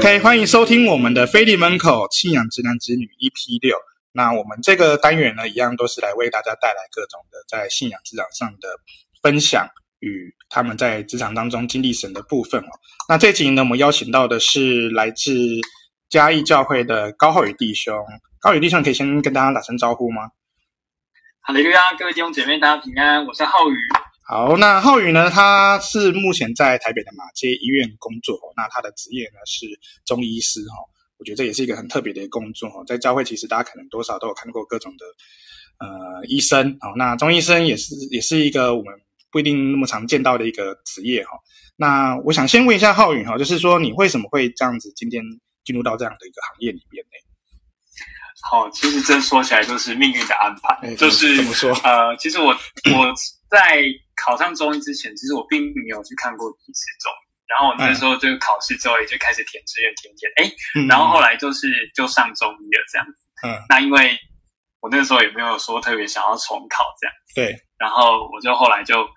OK，欢迎收听我们的腓利门口信仰直男直女 EP 六。那我们这个单元呢，一样都是来为大家带来各种的在信仰职场上的分享与他们在职场当中经历神的部分哦。那这集呢，我们邀请到的是来自嘉义教会的高浩宇弟兄。高宇弟兄，可以先跟大家打声招呼吗？哈利路亚，各位弟兄姐妹，大家平安，我是浩宇。好，那浩宇呢？他是目前在台北的马街医院工作。那他的职业呢是中医师哈。我觉得这也是一个很特别的工作哈。在教会，其实大家可能多少都有看过各种的呃医生。好，那中医生也是也是一个我们不一定那么常见到的一个职业哈。那我想先问一下浩宇哈，就是说你为什么会这样子今天进入到这样的一个行业里面呢？好，其实真说起来就是命运的安排，欸、就是怎么说？呃，其实我我在。考上中医之前，其实我并没有去看过几次中医，然后我那时候就考试之后也就开始填志愿，填填，哎，然后后来就是就上中医了这样子。嗯，那因为我那时候也没有说特别想要重考这样。对，然后我就后来就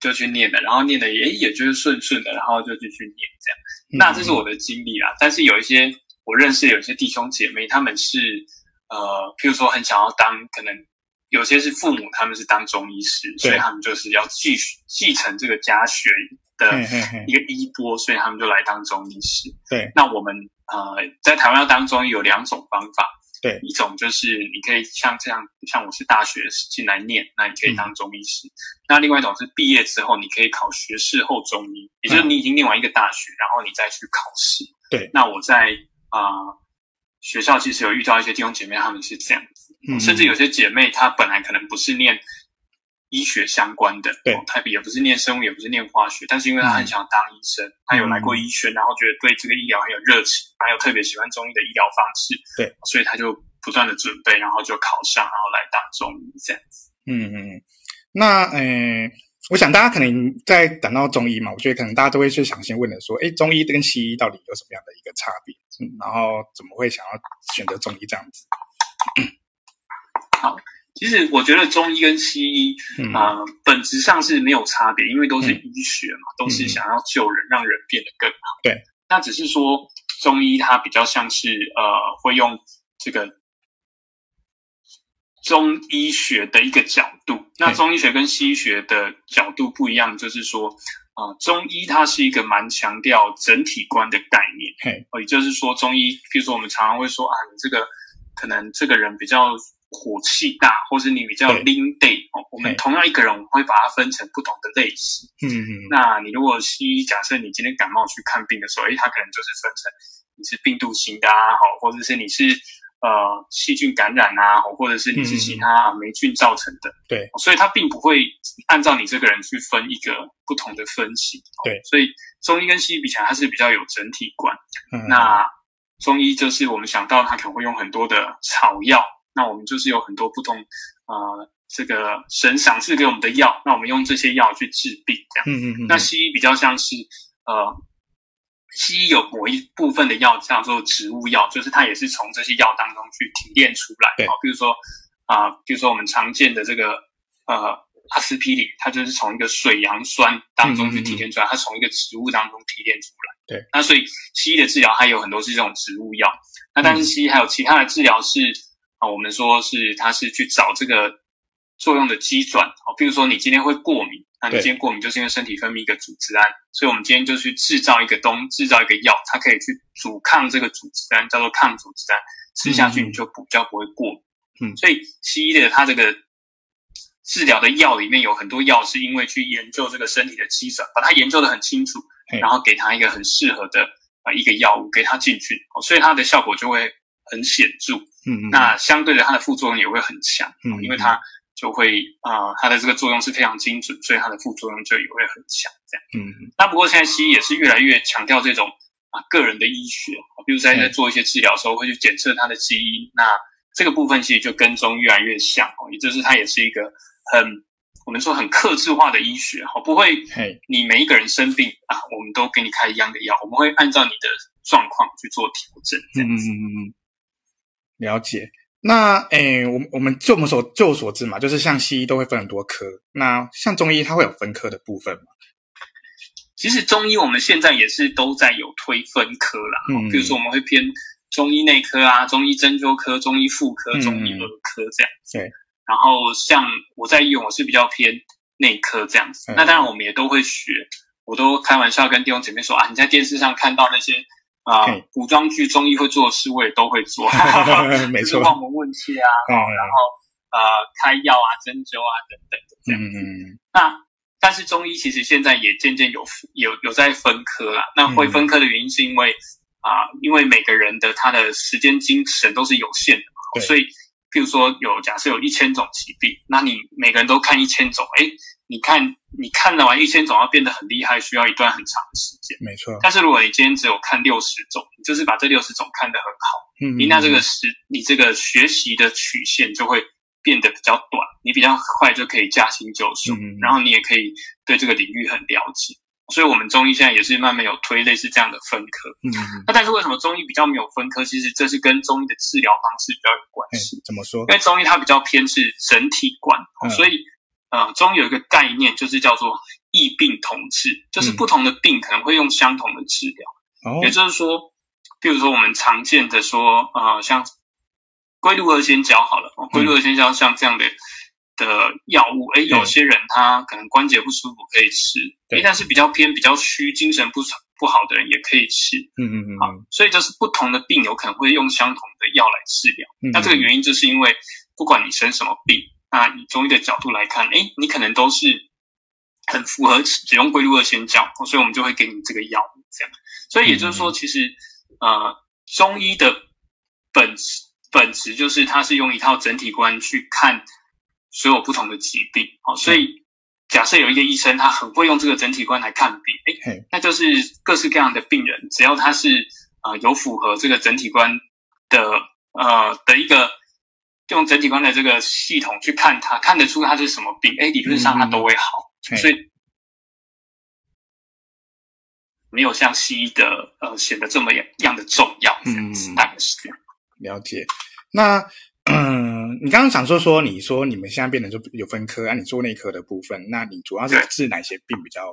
就去念了，然后念的也也就是顺顺的，然后就继续念这样。那这是我的经历啦，但是有一些我认识有些弟兄姐妹，他们是呃，譬如说很想要当可能。有些是父母，他们是当中医师，所以他们就是要继续继承这个家学的一个衣钵，所以他们就来当中医师。对，那我们呃在台湾要当中医有两种方法，对，一种就是你可以像这样，像我是大学进来念，那你可以当中医师。嗯、那另外一种是毕业之后你可以考学士后中医，也就是你已经念完一个大学，然后你再去考试。对，那我在啊、呃、学校其实有遇到一些弟兄姐妹，他们是这样子。嗯，甚至有些姐妹，她本来可能不是念医学相关的，对，她也不是念生物，也不是念化学，但是因为她很想当医生，她有来过医学，然后觉得对这个医疗很有热情，还有特别喜欢中医的医疗方式，对，所以她就不断的准备，然后就考上，然后来当中医这样子。嗯嗯，那呃，我想大家可能在讲到中医嘛，我觉得可能大家都会去想先问的说，哎，中医跟西医到底有什么样的一个差别？嗯，然后怎么会想要选择中医这样子？好，其实我觉得中医跟西医啊、嗯呃，本质上是没有差别，因为都是医学嘛，嗯、都是想要救人，嗯、让人变得更好。对，那只是说中医它比较像是呃，会用这个中医学的一个角度。那中医学跟西医学的角度不一样，就是说啊、呃，中医它是一个蛮强调整体观的概念。嘿，也就是说，中医，比如说我们常常会说啊，你这个可能这个人比较。火气大，或是你比较拎 day 哦，我们同样一个人，我们会把它分成不同的类型。嗯嗯。那你如果西医，假设你今天感冒去看病的时候，诶，他可能就是分成你是病毒型的啊，好，或者是你是呃细菌感染啊，或者是你是其他霉菌造成的。对。所以它并不会按照你这个人去分一个不同的分型。对。所以中医跟西医比起来，它是比较有整体观。嗯。那中医就是我们想到它可能会用很多的草药。那我们就是有很多不同，呃，这个神赏赐给我们的药，那我们用这些药去治病，这样。嗯嗯嗯。那西医比较像是，呃，西医有某一部分的药叫做植物药，就是它也是从这些药当中去提炼出来。对。比如说啊、呃，比如说我们常见的这个呃阿司匹林，它就是从一个水杨酸当中去提炼出来，嗯嗯嗯，它从一个植物当中提炼出来。对。那所以西医的治疗它有很多是这种植物药，那但是西医还有其他的治疗是。啊，我们说是它是去找这个作用的机转，哦，比如说你今天会过敏，那你今天过敏就是因为身体分泌一个组织胺，所以我们今天就去制造一个东，制造一个药，它可以去阻抗这个组织胺，叫做抗组织胺，吃下去你就比较不会过敏。嗯，所以西医的它这个治疗的药里面有很多药是因为去研究这个身体的机转，把它研究的很清楚，然后给它一个很适合的啊一个药物给它进去，所以它的效果就会很显著。嗯，那相对的，它的副作用也会很强，嗯，因为它就会啊、呃，它的这个作用是非常精准，所以它的副作用就也会很强，这样。嗯，那不过现在西医也是越来越强调这种啊个人的医学，比如在在做一些治疗的时候会去检测它的基因，那这个部分其实就跟中医越来越像哦，也就是它也是一个很我们说很克制化的医学，哈，不会，你每一个人生病啊，我们都给你开一样的药，我们会按照你的状况去做调整，这样子。嗯嗯嗯。了解，那诶，我们我们就我们所就我所知嘛，就是像西医都会分很多科，那像中医它会有分科的部分嘛？其实中医我们现在也是都在有推分科啦，嗯，比如说我们会偏中医内科啊、中医针灸科、中医妇科、中医儿科这样子。对、嗯。然后像我在医院，我是比较偏内科这样子。嗯、那当然我们也都会学，我都开玩笑跟弟兄姐妹说啊，你在电视上看到那些啊、呃、古装剧中医会做的事，我也都会做。没错。望闻问切啊，嗯、然后呃开药啊、针灸啊等等的这样子。嗯。那。但是中医其实现在也渐渐有有有在分科啦。那会分科的原因是因为啊、因为每个人的他的时间精神都是有限的嘛，所以譬如说有假设有一千种疾病，那你每个人都看一千种，诶，你看你看了完一千种要变得很厉害，需要一段很长的时间。没错。但是如果你今天只有看六十种，你就是把这六十种看得很好，嗯，你那这个时你这个学习的曲线就会。变得比较短，你比较快就可以驾轻就熟，嗯、然后你也可以对这个领域很了解。所以，我们中医现在也是慢慢有推类似这样的分科。嗯，那但是为什么中医比较没有分科？其实这是跟中医的治疗方式比较有关系。怎么说？因为中医它比较偏是整体观，嗯、所以呃，中有一个概念就是叫做异病同治，就是不同的病可能会用相同的治疗。哦、也就是说，比如说我们常见的说，呃，像。龟鹿二仙胶好了，龟鹿二仙胶像这样的、嗯、的药物，诶，有些人他可能关节不舒服可以吃，诶，但是比较偏比较虚、精神不不好的人也可以吃，嗯嗯嗯，好，所以就是不同的病有可能会用相同的药来治疗。嗯、那这个原因就是因为不管你生什么病，那以中医的角度来看，哎，你可能都是很符合使用龟鹿二仙胶，所以我们就会给你这个药物这样。所以也就是说，其实呃，中医的本质。本质就是，它是用一套整体观去看所有不同的疾病，好，所以假设有一个医生，他很会用这个整体观来看病，诶，那就是各式各样的病人，只要他是呃有符合这个整体观的呃的一个用整体观的这个系统去看它，看得出它是什么病，哎，理论上它都会好，所以没有像西医的呃显得这么样的重要，这样子，大概是这样。了解，那嗯，你刚刚想说说，你说你们现在变成就有分科，啊，你做内科的部分，那你主要是治哪些病比较，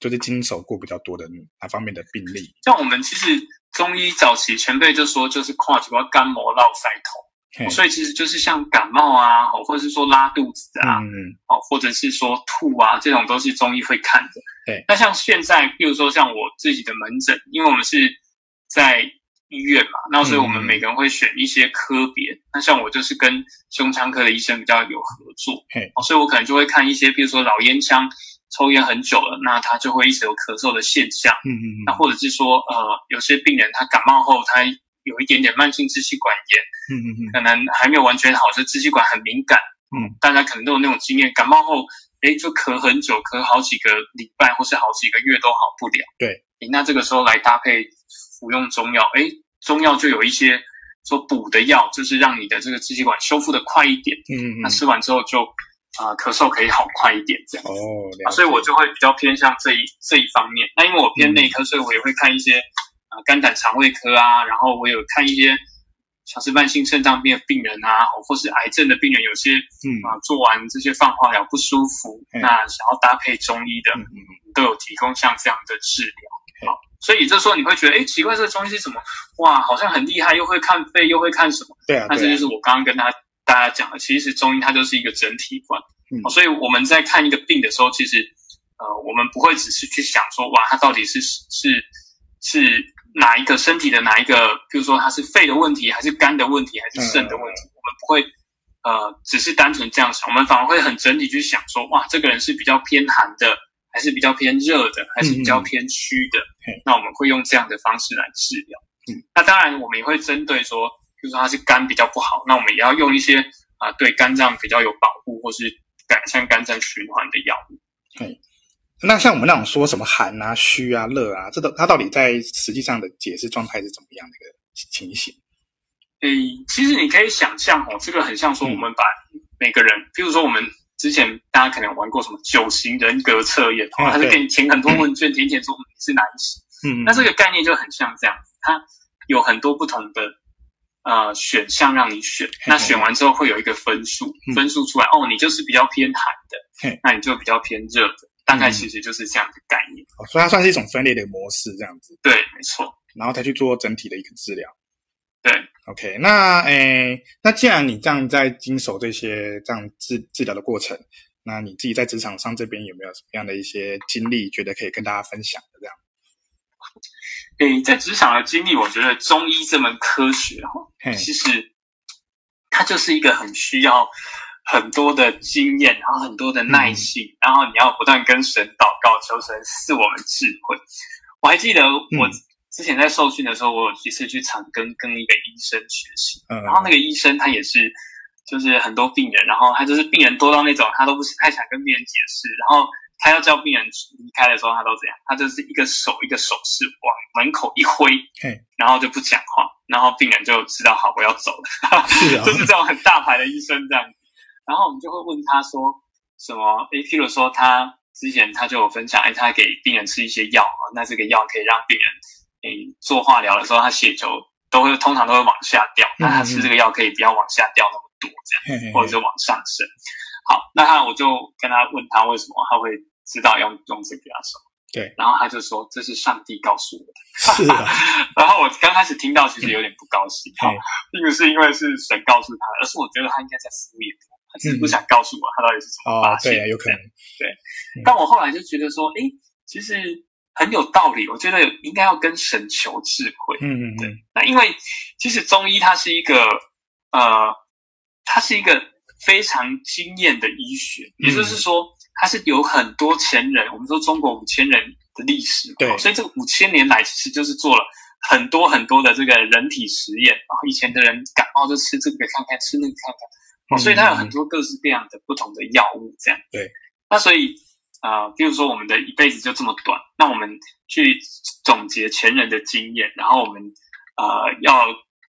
就是经手过比较多的哪方面的病例？像我们其实中医早期前辈就说，就是跨主要肝膜、络腮痛，所以其实就是像感冒啊，或者是说拉肚子啊，嗯，哦，或者是说吐啊，这种都是中医会看的。对，那像现在，比如说像我自己的门诊，因为我们是在。医院嘛，那所以我们每个人会选一些科别。嗯、那像我就是跟胸腔科的医生比较有合作，嘿所以我可能就会看一些，比如说老烟枪抽烟很久了，那他就会一直有咳嗽的现象。嗯嗯嗯。那或者是说，呃，有些病人他感冒后，他有一点点慢性支气管炎，嗯嗯嗯，可能还没有完全好，是支气管很敏感。嗯，大家可能都有那种经验，感冒后，诶，就咳很久，咳好几个礼拜或是好几个月都好不了。对，那这个时候来搭配。服用中药，诶，中药就有一些说补的药，就是让你的这个支气管修复的快一点。嗯，嗯，那吃完之后就啊、呃、咳嗽可以好快一点，这样。哦，啊，所以我就会比较偏向这一这一方面。那因为我偏内科，所以我也会看一些啊、呃、肝胆肠胃科啊，然后我有看一些像是慢性肾脏病的病人啊，或是癌症的病人，有些嗯啊做完这些放化疗不舒服，嗯、那想要搭配中医的，都有提供像这样的治疗。好。所以这时候你会觉得，哎，奇怪，这个中医是什么？哇，好像很厉害，又会看肺，又会看什么？对啊。那这就是我刚刚跟他大家讲的，其实中医它就是一个整体观。嗯。所以我们在看一个病的时候，其实呃，我们不会只是去想说，哇，它到底是是是哪一个身体的哪一个？比如说它是肺的问题，还是肝的问题，还是肾的问题？嗯。我们不会呃，只是单纯这样想，我们反而会很整体去想说，哇，这个人是比较偏寒的。还是比较偏热的，还是比较偏虚的？嗯、那我们会用这样的方式来治疗。嗯，那当然我们也会针对说，比如说他是肝比较不好，那我们也要用一些啊、呃、对肝脏比较有保护或是改善肝脏循环的药物。对，那像我们那种说什么寒啊、虚啊、热啊，这都它到底在实际上的解释状态是怎么样的一个情形？诶，其实你可以想象哦，这个很像说我们把每个人，嗯、譬如说我们。之前大家可能玩过什么九型人格测验，哦，他是给你填很多问卷，填填说你是哪一型。嗯，那这个概念就很像这样子，它有很多不同的呃选项让你选，那选完之后会有一个分数，分数出来，哦，你就是比较偏寒的，那你就比较偏热的。大概其实就是这样的概念。哦，所以它算是一种分裂的模式，这样子。对，没错。然后才去做整体的一个治疗。对，OK，那诶，那既然你这样在经手这些这样治治疗的过程，那你自己在职场上这边有没有什么样的一些经历，觉得可以跟大家分享的这样？诶，在职场的经历，我觉得中医这门科学哈，其实它就是一个很需要很多的经验，然后很多的耐性，嗯、然后你要不断跟神祷告，求神赐我们智慧。我还记得我之前在受训的时候，我有一次去长庚跟一个医生学习，嗯、然后那个医生他也是，就是很多病人，然后他就是病人多到那种，他都不是太想跟病人解释，然后。他要叫病人离开的时候，他都这样，他就是一个手一个手势往门口一挥，然后就不讲话，然后病人就知道好，我要走了，是啊、就是这种很大牌的医生这样。然后我们就会问他说什么？诶，譬如说他之前他就有分享，诶，他给病人吃一些药啊，那这个药可以让病人诶做化疗的时候，他血球都会通常都会往下掉，那他吃这个药可以不要往下掉那么多，这样，或者是往上升。好，那他我就跟他问他为什么他会知道要用这个牙刷？对，然后他就说这是上帝告诉我的。是啊，然后我刚开始听到其实有点不高兴，并不是因为是神告诉他，而是我觉得他应该在敷衍我，是不想告诉我他到底是怎么发现。哦，对啊，有可能。对，但我后来就觉得说，诶，其实很有道理。我觉得应该要跟神求智慧。嗯嗯嗯。对，那因为其实中医它是一个，呃，它是一个。非常经验的医学，也就是说，它是有很多前人。我们说中国五千人的历史，对，所以这个五千年来其实就是做了很多很多的这个人体实验。然后以前的人感冒就吃这个看看，吃那个看看，所以它有很多各式各样的不同的药物。这样，对。那所以啊，比如说我们的一辈子就这么短，那我们去总结前人的经验，然后我们呃要。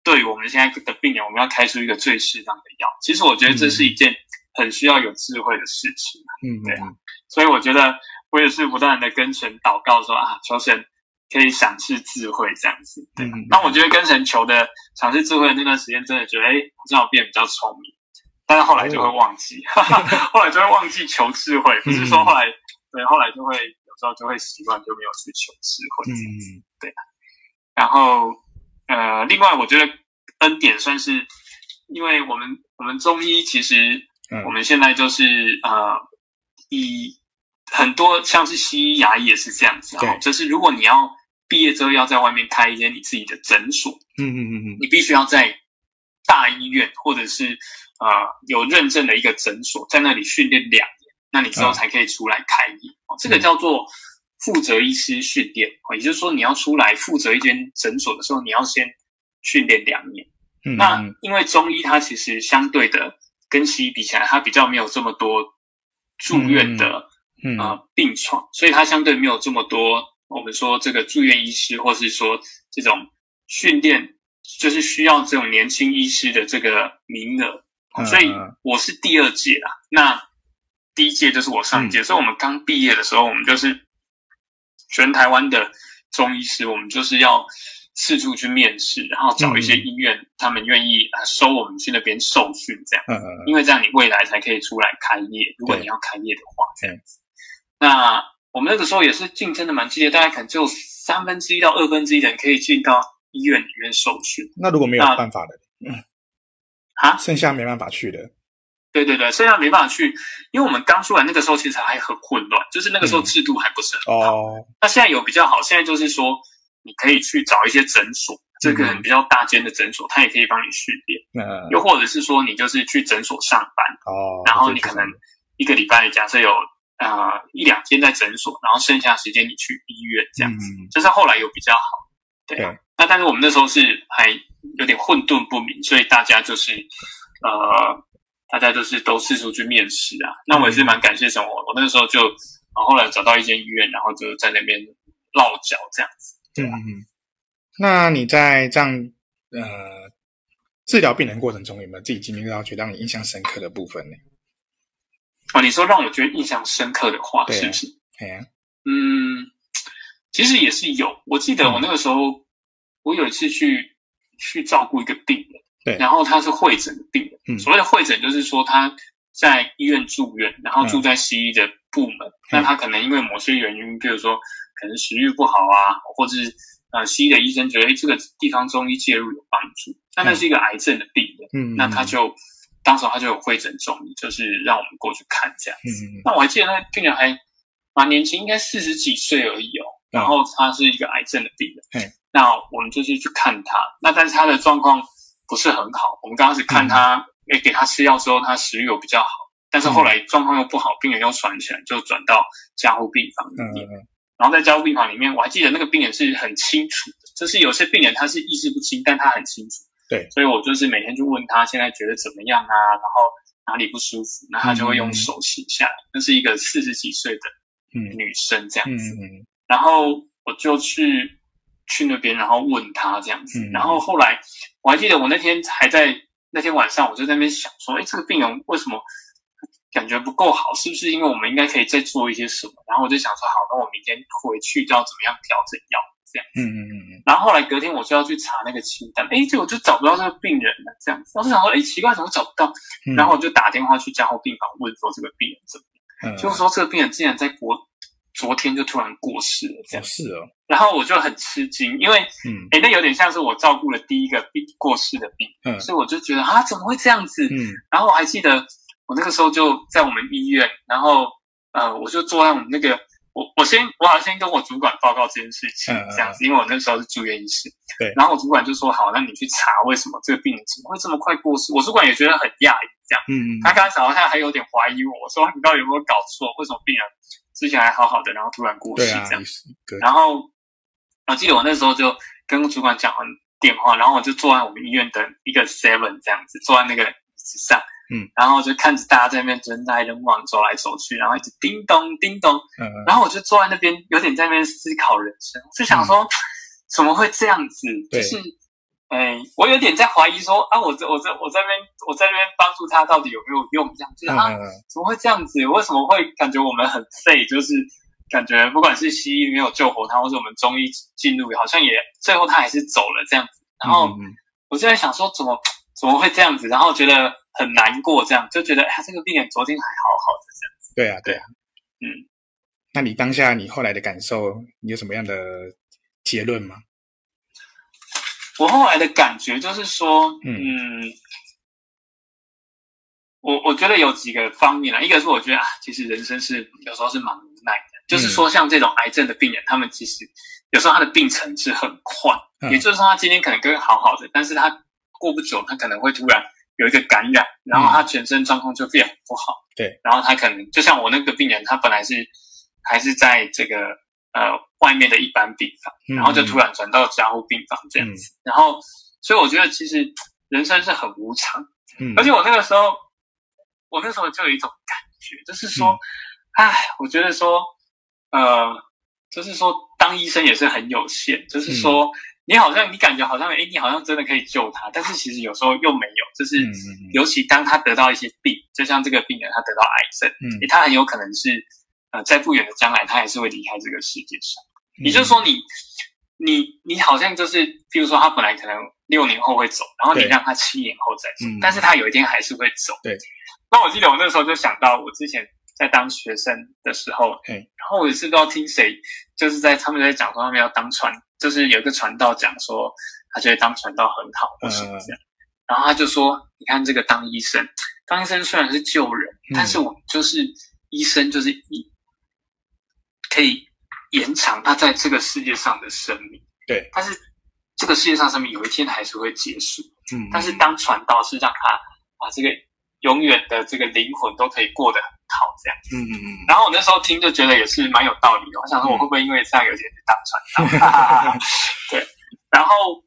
对于我们现在的病人，我们要开出一个最适当的药。其实我觉得这是一件很需要有智慧的事情。嗯，对啊。所以我觉得我也是不断的跟神祷告说啊，求神可以赏赐智慧这样子。对。那我觉得跟神求的赏赐智慧的那段时间，真的觉得哎，好像我变得比较聪明。但是后来就会忘记，后来就会忘记求智慧。不是说后来，对，后来就会有时候就会习惯就没有去求智慧。嗯，对。然后。呃，另外，我觉得恩典算是，因为我们我们中医其实，我们现在就是、嗯、呃，以很多像是西医、牙医也是这样子啊，就是如果你要毕业之后要在外面开一间你自己的诊所，嗯嗯嗯嗯，你必须要在大医院或者是呃有认证的一个诊所，在那里训练两年，那你之后才可以出来开业，哦、这个叫做。负责医师训练，也就是说，你要出来负责一间诊所的时候，你要先训练两年。嗯，那因为中医它其实相对的跟西医比起来，它比较没有这么多住院的嗯，嗯呃病床，所以它相对没有这么多我们说这个住院医师，或是说这种训练，就是需要这种年轻医师的这个名额。所以我是第二届啦，那第一届就是我上届，嗯、所以我们刚毕业的时候，我们就是。全台湾的中医师，我们就是要四处去面试，然后找一些医院，嗯、他们愿意收我们去那边受训，这样，嗯嗯、因为这样你未来才可以出来开业。如果你要开业的话，这样子。那我们那个时候也是竞争的蛮激烈，大概可能只有三分之一到二分之一的人可以进到医院里面受训。那如果没有办法的，嗯，啊，剩下没办法去的。对对对，剩下没办法去，因为我们刚出来那个时候其实还很混乱，就是那个时候制度还不是很好。嗯、哦，那现在有比较好，现在就是说你可以去找一些诊所，这个比较大间的诊所，他也可以帮你训练。嗯，又或者是说你就是去诊所上班，哦，然后你可能一个礼拜假设有呃一两天在诊所，然后剩下时间你去医院这样子，嗯、就是后来有比较好。对，啊那但是我们那时候是还有点混沌不明，所以大家就是呃。大家就是都四处去面试啊，那我也是蛮感谢什么，我那时候就，然后后来找到一间医院，然后就在那边落脚这样子。对啊，嗯，那你在这样呃治疗病人过程中，有没有自己经历到觉得让你印象深刻的部分呢？哦，你说让我觉得印象深刻的话，是不是？对啊，嗯，其实也是有。我记得我那个时候，嗯、我有一次去去照顾一个病人。对，然后他是会诊的病人，嗯，所谓的会诊就是说他在医院住院，然后住在西医的部门，那、嗯、他可能因为某些原因，比如说可能食欲不好啊，或者是呃西医的医生觉得哎这个地方中医介入有帮助，那那是一个癌症的病人，嗯，那他就当时他就有会诊中医，就是让我们过去看这样子。嗯、那我还记得那病人还蛮年轻，应该四十几岁而已哦，然后他是一个癌症的病人，嗯，那我们就是去看他，那但是他的状况不是很好，我们刚开始看他。嗯。诶，给他吃药之后，他食欲有比较好，但是后来状况又不好，病人又喘起来，就转到加护病房里面。然后在加护病房里面，我还记得那个病人是很清楚的，就是有些病人他是意识不清，但他很清楚。对，所以我就是每天就问他现在觉得怎么样啊，然后哪里不舒服，那他就会用手写下来。那、嗯、是一个四十几岁的女生这样子，然后我就去去那边，然后问他这样子，嗯、然后后来我还记得我那天还在。那天晚上我就在那边想说，哎，这个病人为什么感觉不够好？是不是因为我们应该可以再做一些什么？然后我就想说，好，那我明天回去要怎么样调整药？这样子。嗯嗯嗯嗯。然后后来隔天我就要去查那个清单，哎，结果就找不到这个病人了。这样子，我就想说，哎，奇怪，怎么找不到？然后我就打电话去加护病房问说，这个病人怎么样？嗯。就是说，这个病人竟然在国。昨天就突然过世了，这样是哦。然后我就很吃惊，因为嗯，哎，那有点像是我照顾了第一个病过世的病，嗯，所以我就觉得啊，怎么会这样子？嗯，然后我还记得我那个时候就在我们医院，然后呃，我就坐在我们那个，我我先我好像先跟我主管报告这件事情，这样子，因为我那时候是住院医师，对。然后我主管就说好，那你去查为什么这个病人怎么会这么快过世？我主管也觉得很讶异，这样，嗯，他刚才好像还有点怀疑我，我说你到底有没有搞错？为什么病人？之前还好好的，然后突然过世这样子。对啊，然后我记得我那时候就跟主管讲完电话，然后我就坐在我们医院的一个 seven 这样子，坐在那个椅子上，嗯，然后就看着大家在那边人来人往，走来走去，然后一直叮咚叮咚，嗯，然后我就坐在那边，有点在那边思考人生，就想说，嗯，怎么会这样子？就是。哎，我有点在怀疑说啊，我这我这我在那边我在那边帮助他到底有没有用？这样子啊，怎么会这样子？为什么会感觉我们很废？就是感觉不管是西医没有救活他，或者我们中医进入，好像也最后他还是走了这样子。然后我就在想说，怎么怎么会这样子？然后觉得很难过，这样就觉得哎，这个病人昨天还好好的这样子。对啊，对啊，嗯。那你当下你后来的感受，你有什么样的结论吗？我后来的感觉就是说，嗯，嗯我我觉得有几个方面啦，一个是我觉得啊，其实人生是有时候是蛮无奈的，嗯、就是说像这种癌症的病人，他们其实有时候他的病程是很快，嗯、也就是说他今天可能跟好好的，但是他过不久他可能会突然有一个感染，然后他全身状况就变很不好，对、嗯，然后他可能就像我那个病人，他本来是还是在这个。呃，外面的一般病房，然后就突然转到加护病房这样子，嗯、然后，所以我觉得其实人生是很无常，嗯，而且我那个时候，我那时候就有一种感觉，就是说，哎、嗯，我觉得说，呃，就是说当医生也是很有限，就是说、嗯、你好像你感觉好像，哎，你好像真的可以救他，但是其实有时候又没有，就是、嗯、尤其当他得到一些病，就像这个病人他得到癌症，嗯，他很有可能是。呃，在不远的将来，他还是会离开这个世界上。嗯、也就是说你，你你你好像就是，比如说，他本来可能六年后会走，然后你让他七年后再走，嗯、但是他有一天还是会走。对。那我记得我那时候就想到，我之前在当学生的时候，嗯、然后我也是不知道听谁，就是在他们在讲说他们要当传，就是有一个传道讲说，他觉得当传道很好，或是这样。嗯、然后他就说，你看这个当医生，当医生虽然是救人，嗯、但是我就是医生，就是医。可以延长他在这个世界上的生命，对。但是这个世界上生命有一天还是会结束，嗯。但是当传道是让他把这个永远的这个灵魂都可以过得很好，这样，嗯嗯嗯。然后我那时候听就觉得也是蛮有道理的。我想说，我会不会因为这样有一天去当传道？对。然后，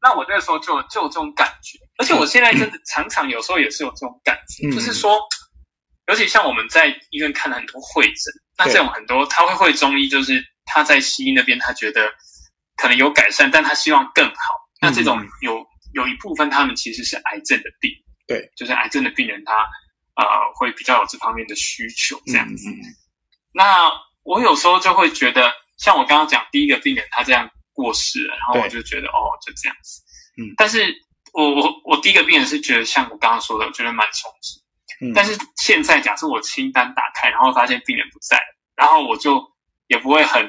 那我那时候就就有这种感觉，而且我现在真的常常有时候也是有这种感觉，就是说，尤其像我们在医院看了很多会诊。那这种很多他会会中医，就是他在西医那边，他觉得可能有改善，但他希望更好。那这种有有一部分他们其实是癌症的病，对，就是癌症的病人他呃会比较有这方面的需求这样子。那我有时候就会觉得，像我刚刚讲第一个病人他这样过世了，然后我就觉得哦就这样子，嗯。但是我我我第一个病人是觉得像我刚刚说的，我觉得蛮充实。嗯、但是现在假设我清单打开，然后发现病人不在，然后我就也不会很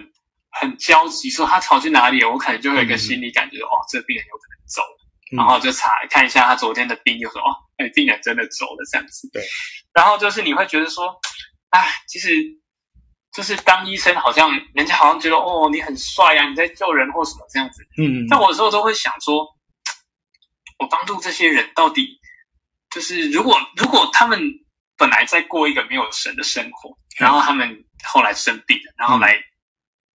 很焦急，说他逃去哪里了，我可能就会有一个心理感觉，嗯、哦，这个病人有可能走了，嗯、然后就查看一下他昨天的病，就说哦，哎，病人真的走了这样子。对，然后就是你会觉得说，哎，其实。就是当医生，好像人家好像觉得哦，你很帅啊，你在救人或什么这样子。嗯，但我有时候都会想说，我帮助这些人到底就是如果如果他们本来在过一个没有神的生活，然后他们后来生病了，然后来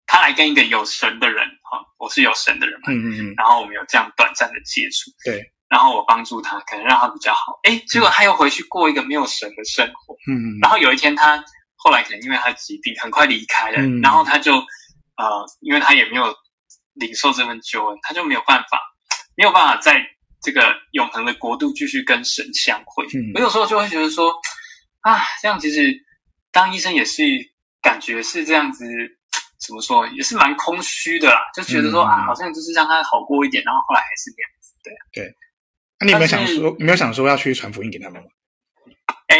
他来跟一个有神的人哈，我是有神的人嘛，嗯嗯嗯，然后我们有这样短暂的接触，对，然后我帮助他，可能让他比较好，哎，结果他又回去过一个没有神的生活，嗯，然后有一天他。后来可能因为他疾病很快离开了，嗯、然后他就呃，因为他也没有领受这份救恩，他就没有办法，没有办法在这个永恒的国度继续跟神相会。嗯、我有时候就会觉得说，啊，这样其实当医生也是感觉是这样子，怎么说也是蛮空虚的啦，就觉得说、嗯、啊，好像就是让他好过一点，然后后来还是这样子，对对。那你有没有想说，你没有想说要去传福音给他们吗？哎。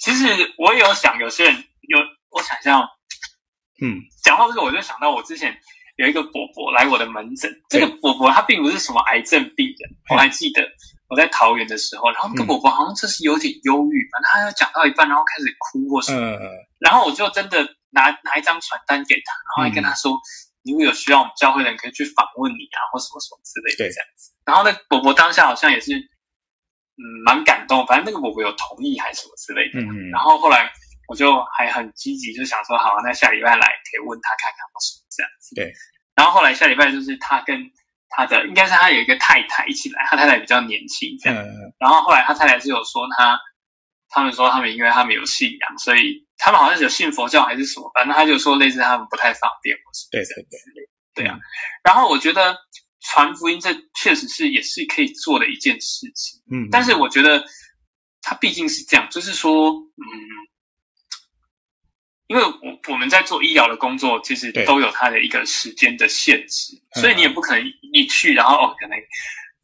其实我有想，有些人有，我想象，嗯，讲到这个，我就想到我之前有一个伯伯来我的门诊。这个伯伯他并不是什么癌症病人，我还记得我在桃园的时候，然后那个伯伯好像就是有点忧郁，反正他要讲到一半，然后开始哭或什么，嗯、然后我就真的拿拿一张传单给他，然后还跟他说，如果、嗯、有需要，我们教会的人可以去访问你啊，或什么什么之类的这样子。然后那伯伯当下好像也是。嗯，蛮感动。反正那个伯伯有同意还是什么之类的。嗯，然后后来我就还很积极，就想说，好，那下礼拜来可以问他看看什么这样子。对。然后后来下礼拜就是他跟他的，应该是他有一个太太一起来，他太太比较年轻这样。嗯。然后后来他太太是有说他，他们说他们因为他们有信仰，所以他们好像是有信佛教还是什么，反正他就说类似他们不太方便或什么。对对对。对啊。然后我觉得。传福音，这确实是也是可以做的一件事情。嗯，但是我觉得他毕竟是这样，就是说，嗯，因为我我们在做医疗的工作，其实都有它的一个时间的限制，所以你也不可能一去，然后哦，可能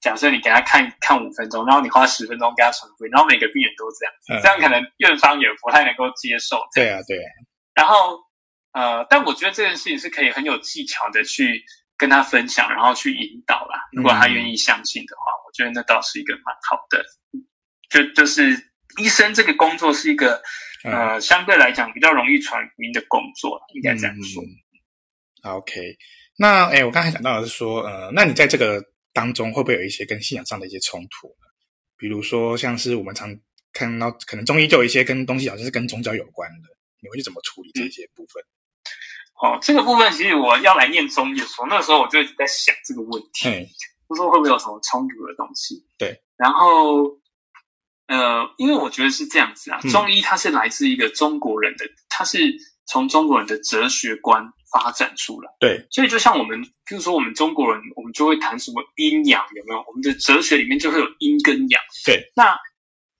假设你给他看看五分钟，然后你花十分钟给他重复，然后每个病人都这样，嗯、这样可能院方也不太能够接受。对啊，对啊。然后呃，但我觉得这件事情是可以很有技巧的去。跟他分享，然后去引导啦。如果他愿意相信的话，嗯、我觉得那倒是一个蛮好的。就就是医生这个工作是一个、嗯、呃相对来讲比较容易传福音的工作，应该这样说。嗯、OK，那哎，我刚才讲到的是说，呃，那你在这个当中会不会有一些跟信仰上的一些冲突呢？比如说，像是我们常看到，可能中医就有一些跟东西好像是跟宗教有关的，你会去怎么处理这些部分？嗯哦，这个部分其实我要来念中医的时候，那个时候我就一直在想这个问题，嗯，就说会不会有什么冲突的东西？对。然后，呃，因为我觉得是这样子啊，嗯、中医它是来自一个中国人的，它是从中国人的哲学观发展出来。对。所以就像我们，譬如说我们中国人，我们就会谈什么阴阳，有没有？我们的哲学里面就会有阴跟阳。对。那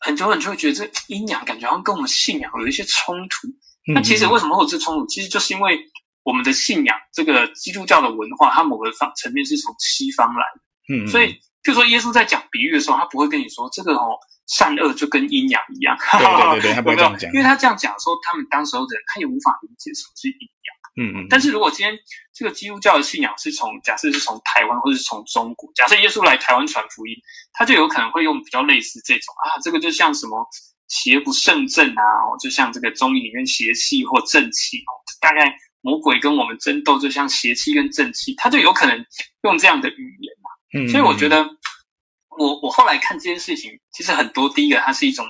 很多人就会觉得这阴阳感觉好像跟我们信仰有一些冲突。嗯、那其实为什么会有这冲突？其实就是因为。我们的信仰，这个基督教的文化，它某个方层面是从西方来的，嗯，所以譬如说耶稣在讲比喻的时候，他不会跟你说这个哦，善恶就跟阴阳一样，对对对，他不会这样讲，因为他这样讲的时候，他们当时候的人他也无法理解什么是阴阳，嗯嗯。但是如果今天这个基督教的信仰是从假设是从台湾或者是从中国，假设耶稣来台湾传福音，他就有可能会用比较类似这种啊，这个就像什么邪不胜正啊，就像这个中医里面邪气或正气哦，大概。魔鬼跟我们争斗，就像邪气跟正气，他就有可能用这样的语言嘛。嗯，所以我觉得，我我后来看这件事情，其实很多第一个，它是一种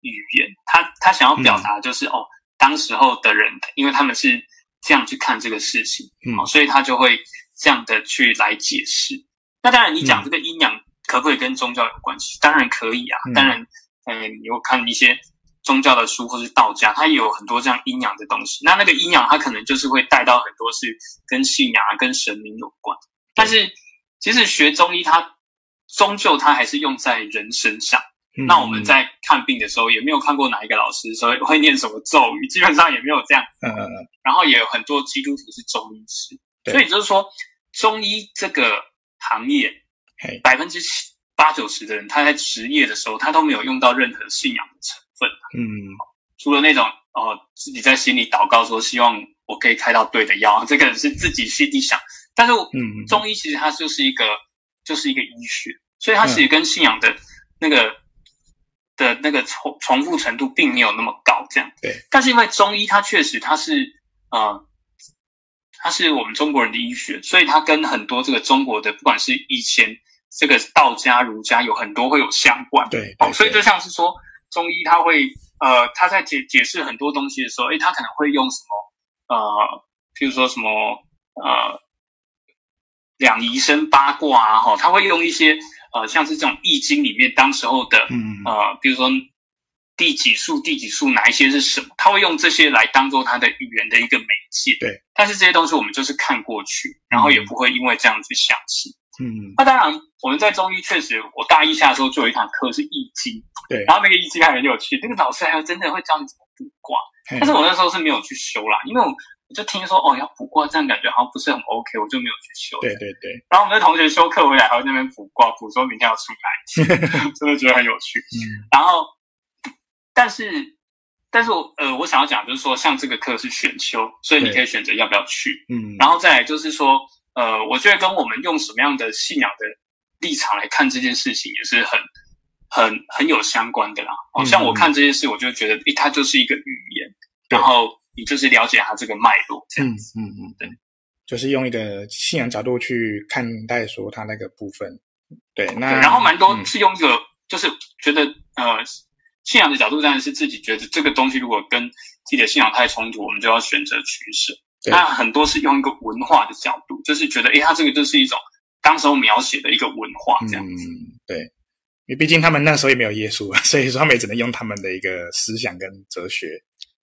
语言，他他想要表达就是、嗯、哦，当时候的人，因为他们是这样去看这个事情，嗯、哦，所以他就会这样的去来解释。那当然，你讲这个阴阳可不可以跟宗教有关系？当然可以啊，嗯、当然，嗯，你有看一些。宗教的书或是道家，它也有很多这样阴阳的东西。那那个阴阳，它可能就是会带到很多是跟信仰啊、跟神明有关。但是其实学中医，它终究它还是用在人身上。嗯、那我们在看病的时候，也没有看过哪一个老师说 会念什么咒语，基本上也没有这样。嗯嗯嗯。然后也有很多基督徒是中医师，所以就是说，中医这个行业，百分之七八九十的人，他在执业的时候，他都没有用到任何信仰的成分。嗯，除了那种哦、呃，自己在心里祷告说希望我可以开到对的药，这个是自己心里想。但是，嗯，中医其实它就是一个，就是一个医学，所以它其实跟信仰的那个、嗯、的那个重重复程度并没有那么高，这样。对。但是因为中医它确实它是呃。它是我们中国人的医学，所以它跟很多这个中国的，不管是以前这个道家、儒家，有很多会有相关。对，所以就像是说中医，它会呃，他在解解释很多东西的时候，诶，他可能会用什么呃，譬如说什么呃，两仪生八卦啊，哈，他会用一些呃，像是这种易经里面当时候的嗯呃，比如说。第几数，第几数，哪一些是什么？他会用这些来当做他的语言的一个媒介。对，但是这些东西我们就是看过去，然后也不会因为这样子想起。嗯，那当然，我们在中医确实，我大一下的时候就有一堂课是易经。对，然后那个易经还很有趣，那个老师还真的会教你怎么卜卦。但是我那时候是没有去修啦，因为我我就听说哦要卜卦，这样感觉好像不是很 OK，我就没有去修。对对对。然后我们的同学修课回来还在那边卜卦，卜说明天要出来，真的觉得很有趣。嗯，然后。但是，但是我呃，我想要讲就是说，像这个课是选修，所以你可以选择要不要去。嗯，然后再来就是说，呃，我觉得跟我们用什么样的信仰的立场来看这件事情，也是很、很、很有相关的啦。哦，像我看这件事，我就觉得，诶，它就是一个语言，然后你就是了解它这个脉络这样子。嗯嗯嗯，对，就是用一个信仰角度去看待说它那个部分。对，那对然后蛮多是用一个，嗯、就是觉得呃。信仰的角度当然是自己觉得这个东西如果跟自己的信仰太冲突，我们就要选择取舍。那很多是用一个文化的角度，就是觉得，诶，它这个就是一种当时候描写的一个文化这样子。嗯，对，因为毕竟他们那时候也没有耶稣，所以说他们也只能用他们的一个思想跟哲学，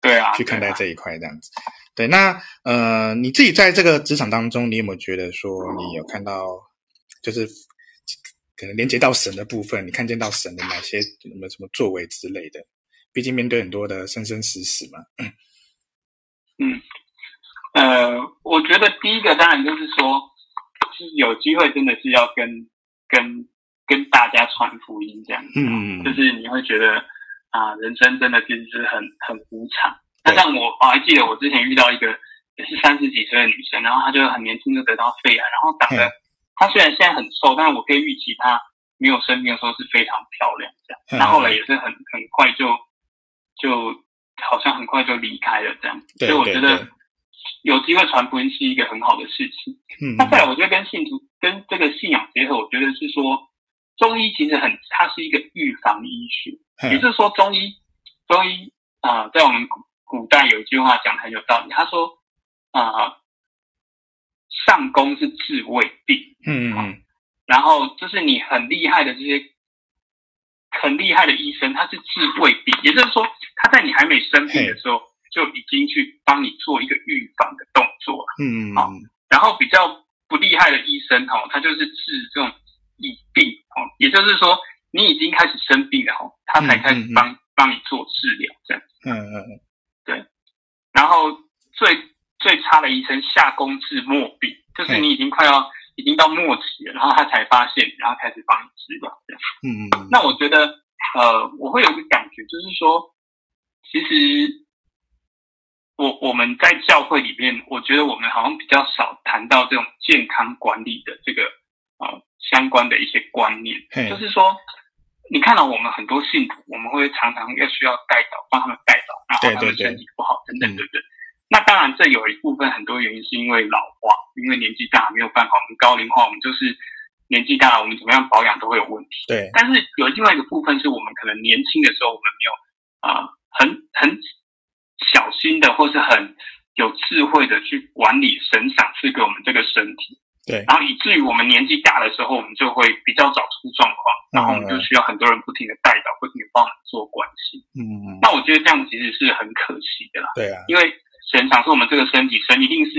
对啊，去看待这一块这样子。对，那呃，你自己在这个职场当中，你有没有觉得说你有看到，就是？可能连接到神的部分，你看见到神的哪些有没有什么作为之类的？毕竟面对很多的生生死死嘛。嗯，呃，我觉得第一个当然就是说，是有机会真的是要跟跟跟大家传福音这样子。嗯，就是你会觉得啊，人生真的其实是很很无常。那像我我还记得我之前遇到一个也是三十几岁的女生，然后她就很年轻就得到肺癌，然后长得。她虽然现在很瘦，但是我可以预期她没有生病的时候是非常漂亮这样。那、嗯、后来也是很很快就就好像很快就离开了这样。所以我觉得有机会传福音是一个很好的事情。嗯，那再来，我觉得跟信徒跟这个信仰结合，我觉得是说中医其实很，它是一个预防医学。嗯、也就是说，中医中医啊、呃，在我们古古代有一句话讲的很有道理，他说啊。呃上工是治未病，嗯嗯，然后就是你很厉害的这些很厉害的医生，他是治未病，也就是说他在你还没生病的时候就已经去帮你做一个预防的动作了，嗯好，然后比较不厉害的医生哦，他就是治这种疫病哦，也就是说你已经开始生病了哦，他才开始帮帮你做治疗这样，嗯嗯嗯，对，然后最。最差的医生下工治末病，就是你已经快要已经到末期了，然后他才发现，然后开始帮你治疗这样。嗯嗯。那我觉得，呃，我会有一个感觉，就是说，其实我我们在教会里面，我觉得我们好像比较少谈到这种健康管理的这个呃相关的一些观念。就是说，你看到我们很多信徒，我们会常常要需要代祷，帮他们代祷，然后他们身体不好，等等，对不对？那当然，这有一部分很多原因是因为老化，因为年纪大没有办法。我们高龄化，我们就是年纪大了，我们怎么样保养都会有问题。对。但是有另外一个部分是我们可能年轻的时候，我们没有啊、呃、很很小心的，或是很有智慧的去管理神赏赐给我们这个身体。对。然后以至于我们年纪大的时候，我们就会比较早出状况，然后我们就需要很多人不停的带导，不停的帮我们做关系。嗯。那我觉得这样其实是很可惜的啦。对啊。因为。神赏赐我们这个身体，神一定是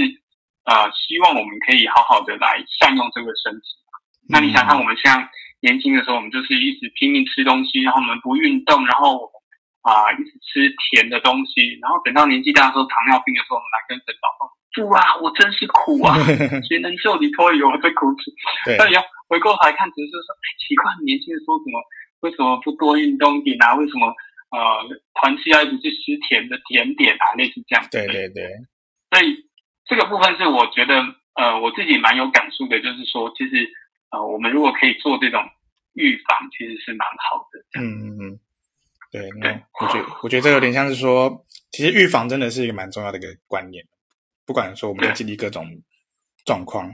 呃希望我们可以好好的来善用这个身体。那你想看我们像年轻的时候，我们就是一直拼命吃东西，然后我们不运动，然后啊、呃、一直吃甜的东西，然后等到年纪大的时候，糖尿病的时候，我们来跟神祷告，主啊，我真是苦啊，谁能救你脱离我的苦楚？对，那你要回过头来看，只是说，哎，奇怪，年轻的时候怎么为什么不多运动点啊？为什么呃，团契要一直去吃甜的甜点啊，类似这样。对对对。所以这个部分是我觉得，呃，我自己蛮有感触的，就是说，其实呃，我们如果可以做这种预防，其实是蛮好的。嗯嗯嗯。对，那，我觉得我觉得这有点像是说，其实预防真的是一个蛮重要的一个观念，不管说我们要经历各种状况。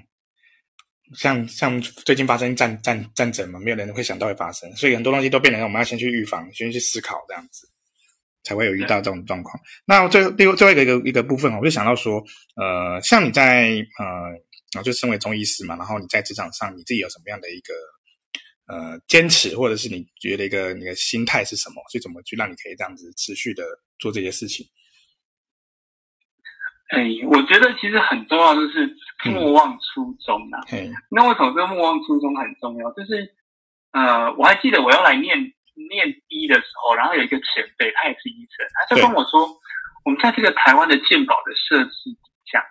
像像最近发生战战战争嘛，没有人会想到会发生，所以很多东西都变成我们要先去预防，先去思考这样子，才会有遇到这种状况。那最后最后最后一个一个一个部分，我就想到说，呃，像你在呃，然后就身为中医师嘛，然后你在职场上你自己有什么样的一个呃坚持，或者是你觉得一个你的心态是什么，所以怎么去让你可以这样子持续的做这些事情？哎，我觉得其实很重要，就是莫忘初衷呐、啊。嗯、那为什么这个莫忘初衷很重要？就是呃，我还记得我要来念念医的时候，然后有一个前辈，他也是医生，他就跟我说，我们在这个台湾的健保的设置底下，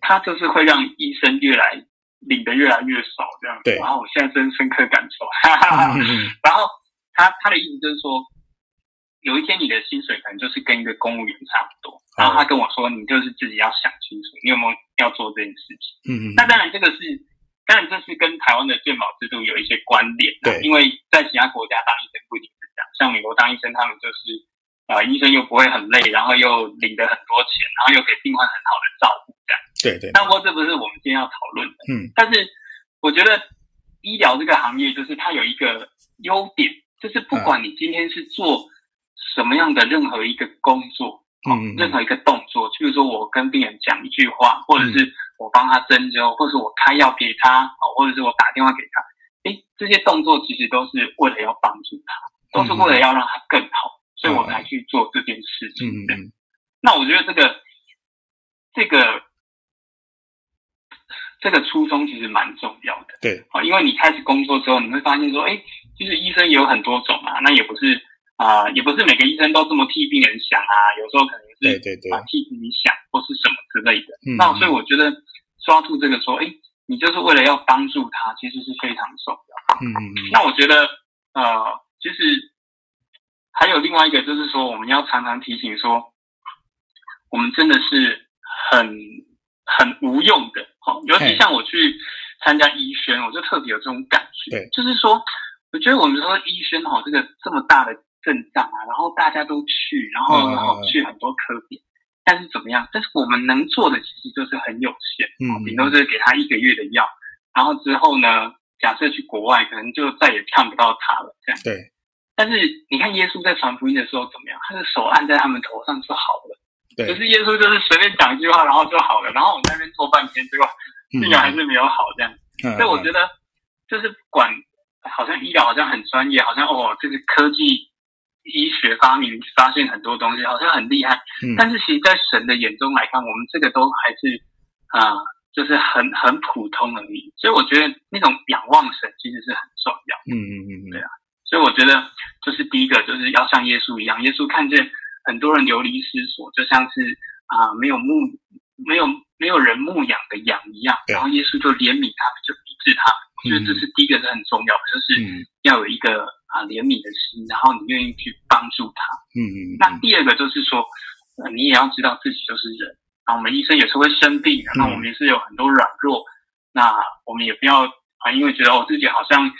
他就是会让医生越来领的越来越少这样。对。然后我现在真深刻感受，哈哈哈。然后他他的意思就是说。有一天你的薪水可能就是跟一个公务员差不多，然后他跟我说，你就是自己要想清楚，你有没有要做这件事情。嗯嗯。那当然这个是，当然这是跟台湾的健保制度有一些关联。对。因为在其他国家当医生不一定是这样，像美国当医生，他们就是啊、呃，医生又不会很累，然后又领的很多钱，然后又给病患很好的照顾，这样。对对。那不过这不是我们今天要讨论的。嗯。但是我觉得医疗这个行业就是它有一个优点，就是不管你今天是做。什么样的任何一个工作，嗯，任何一个动作，譬如说我跟病人讲一句话，或者是我帮他针灸，或者是我开药给他，或者是我打电话给他，诶，这些动作其实都是为了要帮助他，都是为了要让他更好，所以我才去做这件事情。嗯，那我觉得这个这个这个初衷其实蛮重要的。对，好，因为你开始工作之后，你会发现说，哎，其实医生也有很多种啊，那也不是。啊、呃，也不是每个医生都这么替病人想啊，有时候可能是对对对啊替自己想或是什么之类的。嗯、那所以我觉得抓住这个说，哎，你就是为了要帮助他，其实是非常重要。嗯嗯嗯。那我觉得呃，其实还有另外一个就是说，我们要常常提醒说，我们真的是很很无用的。好，尤其像我去参加医宣，我就特别有这种感觉。对，就是说，我觉得我们说医宣哈，这个这么大的。阵仗啊，然后大家都去，然后然后去很多科别，嗯、但是怎么样？但是我们能做的其实就是很有限，嗯，顶多就是给他一个月的药，然后之后呢，假设去国外，可能就再也看不到他了，这样。对。但是你看耶稣在传福音的时候怎么样？他的手按在他们头上就好了，对。可是耶稣就是随便讲一句话，然后就好了，然后我们在那边做半天，结果竟然还是没有好这样。嗯。所以我觉得，就是不管好像医疗好像很专业，好像哦，这个科技。医学发明发现很多东西，好像很厉害，嗯，但是其实，在神的眼中来看，我们这个都还是啊、呃，就是很很普通而已。所以我觉得那种仰望神其实是很重要。嗯嗯嗯，对啊。所以我觉得，就是第一个，就是要像耶稣一样，耶稣看见很多人流离失所，就像是啊、呃、没有牧没有没有人牧养的羊一样，然后耶稣就怜悯他们，就医治他们。我觉得这是第一个是很重要的，就是要有一个。啊，怜悯的心，然后你愿意去帮助他。嗯嗯。那第二个就是说，呃，你也要知道自己就是人。啊，我们医生也是会生病，然后我们也是有很多软弱。嗯、那我们也不要啊，因为觉得我、哦、自己好像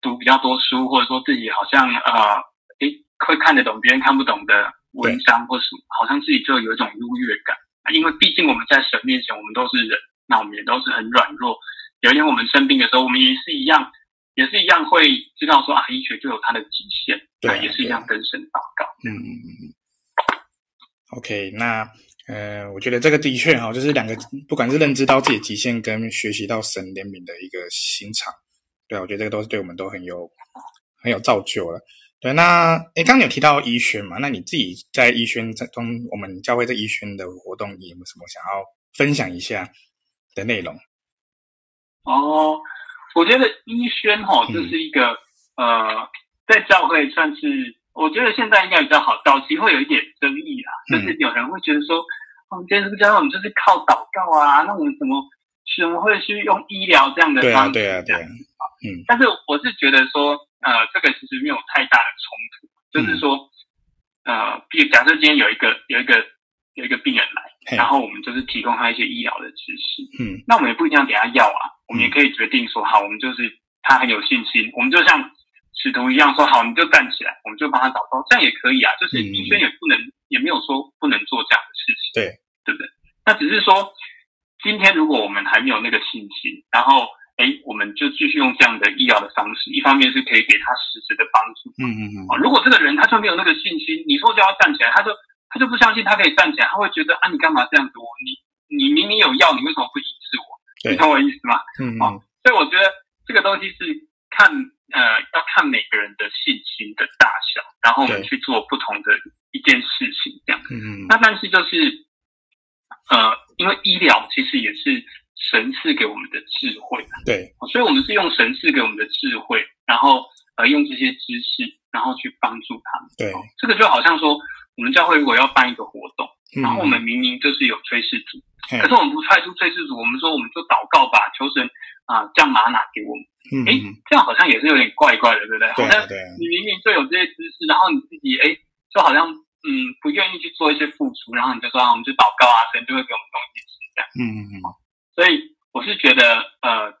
读比较多书，或者说自己好像呃，诶，会看得懂别人看不懂的文章，或是好像自己就有一种优越感。啊，因为毕竟我们在神面前，我们都是人，那我们也都是很软弱。有一天我们生病的时候，我们也是一样。也是一样会知道说啊，医学就有它的极限，对，也是一样跟神祷告。嗯嗯嗯。OK，那呃，我觉得这个的确哈，就是两个，不管是认知到自己的极限，跟学习到神怜悯的一个心肠，对，我觉得这个都是对我们都很有很有造就了。对，那诶，刚刚有提到医宣嘛，那你自己在医宣中，我们教会在医宣的活动，你有没有什么想要分享一下的内容？哦。我觉得医宣哈，这是一个、嗯、呃，在教会算是，我觉得现在应该比较好。早期会有一点争议啦，嗯、就是有人会觉得说，哦，今天这个教会我们就是靠祷告啊，那我们怎么怎么会去用医疗这样的方式？对啊，对啊，对啊。嗯。但是我是觉得说，呃，这个其实没有太大的冲突，就是说，嗯、呃，比如假设今天有一个有一个有一个病人来，然后我们就是提供他一些医疗的知识，嗯，那我们也不一定要给他药啊，我们也可以决定说，好，我们就是他很有信心，我们就像使徒一样说，好，你就站起来，我们就帮他祷告，这样也可以啊，就是医生也不能，也没有说不能做这样的事情，对，对不对？那只是说，今天如果我们还没有那个信心，然后。哎，我们就继续用这样的医疗的方式，一方面是可以给他实质的帮助。嗯嗯嗯。啊，如果这个人他就没有那个信心，你说叫他站起来，他就他就不相信他可以站起来，他会觉得啊，你干嘛这样子？我你你明明有药，你为什么不医治我？你懂我意思吗？嗯嗯。所以我觉得这个东西是看呃要看每个人的信心的大小，然后我们去做不同的一件事情这样。嗯嗯。那但是就是呃，因为医疗其实也是。神赐给我们的智慧，对，所以我们是用神赐给我们的智慧，然后呃用这些知识，然后去帮助他们。对，这个就好像说，我们教会如果要办一个活动，嗯、然后我们明明就是有炊事组，嗯、可是我们不派出炊事组，我们说我们就祷告吧，求神啊、呃、降玛拿给我们。哎、嗯，这样好像也是有点怪怪的，对不对？对，好像你明明就有这些知识，然后你自己哎，就好像嗯不愿意去做一些付出，然后你就说啊，我们就祷告啊，神就会给我们东西吃，这样。嗯嗯嗯。所以我是觉得，呃，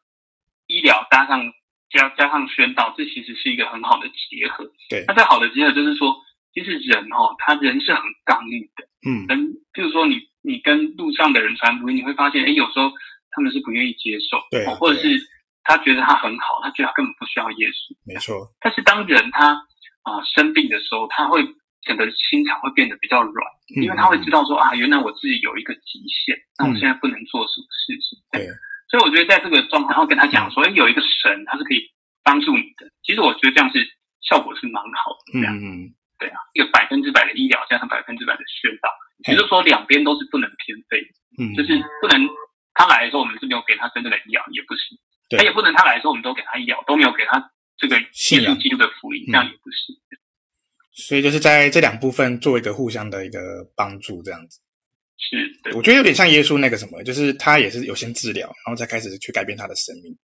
医疗搭上加加上宣道，这其实是一个很好的结合。对，那最好的结合就是说，其实人哦，他人是很刚硬的。嗯，人，譬如说你你跟路上的人传福音，你会发现，哎，有时候他们是不愿意接受，对，或者是他觉得他很好，他觉得他根本不需要耶稣。没错。但是当人他啊、呃、生病的时候，他会。整个心肠会变得比较软，因为他会知道说啊，原来我自己有一个极限，那我现在不能做什么事情。对，所以我觉得在这个状态，然后跟他讲说，哎，有一个神，他是可以帮助你的。其实我觉得这样是效果是蛮好的。这样，嗯，对啊，一个百分之百的医疗加上百分之百的宣导，也就是说两边都是不能偏废。嗯，就是不能他来的时候我们是没有给他真正的医疗，也不行。他也不能他来的时候我们都给他医疗，都没有给他这个耶稣基督的福音，这样也不行。所以就是在这两部分做一个互相的一个帮助，这样子。是，对。我觉得有点像耶稣那个什么，就是他也是有先治疗，然后再开始去改变他的生命。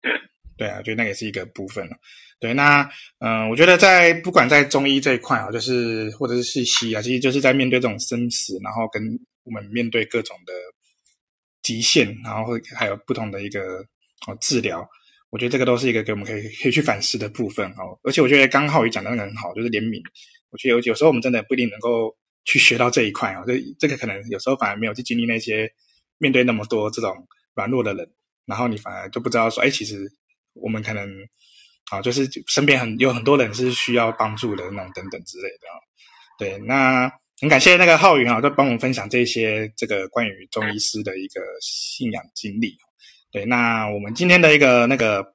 对，对啊，我觉得那也是一个部分了。对，那嗯、呃，我觉得在不管在中医这一块啊，就是或者是是西啊，其实就是在面对这种生死，然后跟我们面对各种的极限，然后会还有不同的一个哦治疗。我觉得这个都是一个给我们可以可以去反思的部分哦，而且我觉得刚浩宇讲的那个很好，就是怜悯。我觉得有有时候我们真的不一定能够去学到这一块哦，这这个可能有时候反而没有去经历那些面对那么多这种软弱的人，然后你反而就不知道说，哎，其实我们可能啊，就是身边很有很多人是需要帮助的那种等等之类的。对，那很感谢那个浩宇啊，都帮我们分享这些这个关于中医师的一个信仰经历。对，那我们今天的一个那个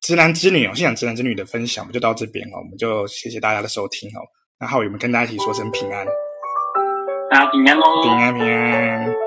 直男直女哦，现场直男直女的分享，我们就到这边哦，我们就谢谢大家的收听哦。那浩宇，我们跟大家一起说声平安，大家平安喽，平安平安。